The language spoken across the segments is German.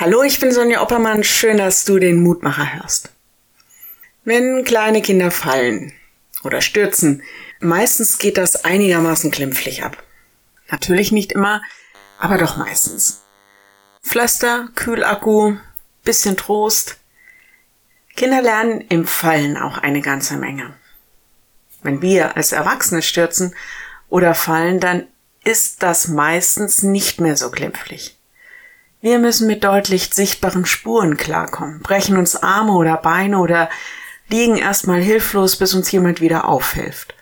Hallo, ich bin Sonja Oppermann. Schön, dass du den Mutmacher hörst. Wenn kleine Kinder fallen oder stürzen, meistens geht das einigermaßen glimpflich ab. Natürlich nicht immer, aber doch meistens. Pflaster, Kühlakku, bisschen Trost. Kinder lernen im Fallen auch eine ganze Menge. Wenn wir als Erwachsene stürzen oder fallen, dann ist das meistens nicht mehr so glimpflich. Wir müssen mit deutlich sichtbaren Spuren klarkommen, brechen uns Arme oder Beine oder liegen erstmal hilflos, bis uns jemand wieder aufhilft.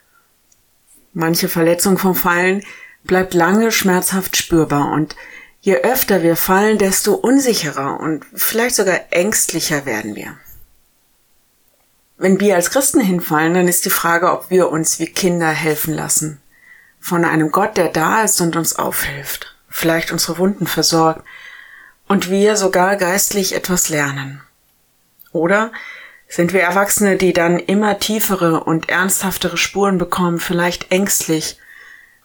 Manche Verletzung vom Fallen bleibt lange schmerzhaft spürbar und je öfter wir fallen, desto unsicherer und vielleicht sogar ängstlicher werden wir. Wenn wir als Christen hinfallen, dann ist die Frage, ob wir uns wie Kinder helfen lassen. Von einem Gott, der da ist und uns aufhilft, vielleicht unsere Wunden versorgt, und wir sogar geistlich etwas lernen. Oder sind wir Erwachsene, die dann immer tiefere und ernsthaftere Spuren bekommen, vielleicht ängstlich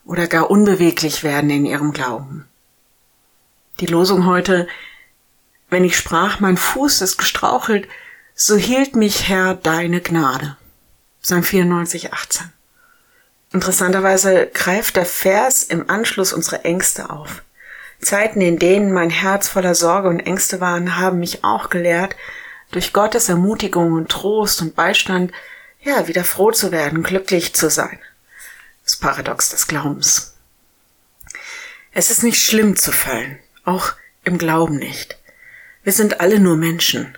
oder gar unbeweglich werden in ihrem Glauben. Die Losung heute, wenn ich sprach, mein Fuß ist gestrauchelt, so hielt mich Herr deine Gnade. Psalm 94, 18. Interessanterweise greift der Vers im Anschluss unsere Ängste auf. Zeiten, in denen mein Herz voller Sorge und Ängste waren, haben mich auch gelehrt, durch Gottes Ermutigung und Trost und Beistand, ja, wieder froh zu werden, glücklich zu sein. Das Paradox des Glaubens. Es ist nicht schlimm zu fallen, auch im Glauben nicht. Wir sind alle nur Menschen.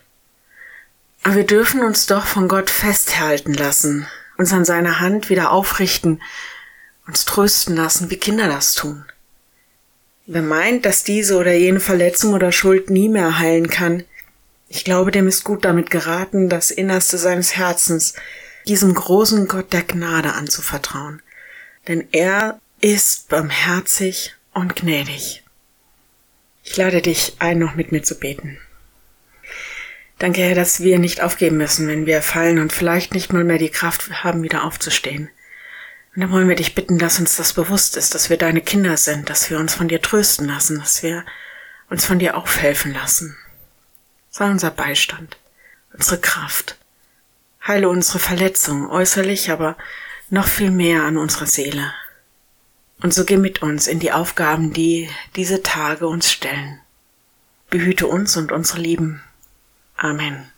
Aber wir dürfen uns doch von Gott festhalten lassen, uns an seiner Hand wieder aufrichten, uns trösten lassen, wie Kinder das tun. Wer meint, dass diese oder jene Verletzung oder Schuld nie mehr heilen kann, ich glaube, dem ist gut damit geraten, das Innerste seines Herzens diesem großen Gott der Gnade anzuvertrauen. Denn er ist barmherzig und gnädig. Ich lade dich ein, noch mit mir zu beten. Danke, Herr, dass wir nicht aufgeben müssen, wenn wir fallen und vielleicht nicht mal mehr die Kraft haben, wieder aufzustehen. Und dann wollen wir dich bitten, dass uns das bewusst ist, dass wir deine Kinder sind, dass wir uns von dir trösten lassen, dass wir uns von dir aufhelfen lassen. Sei unser Beistand, unsere Kraft. Heile unsere Verletzung äußerlich, aber noch viel mehr an unserer Seele. Und so geh mit uns in die Aufgaben, die diese Tage uns stellen. Behüte uns und unsere Lieben. Amen.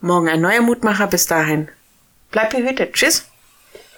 Morgen ein neuer Mutmacher. Bis dahin. Bleib behütet. Tschüss.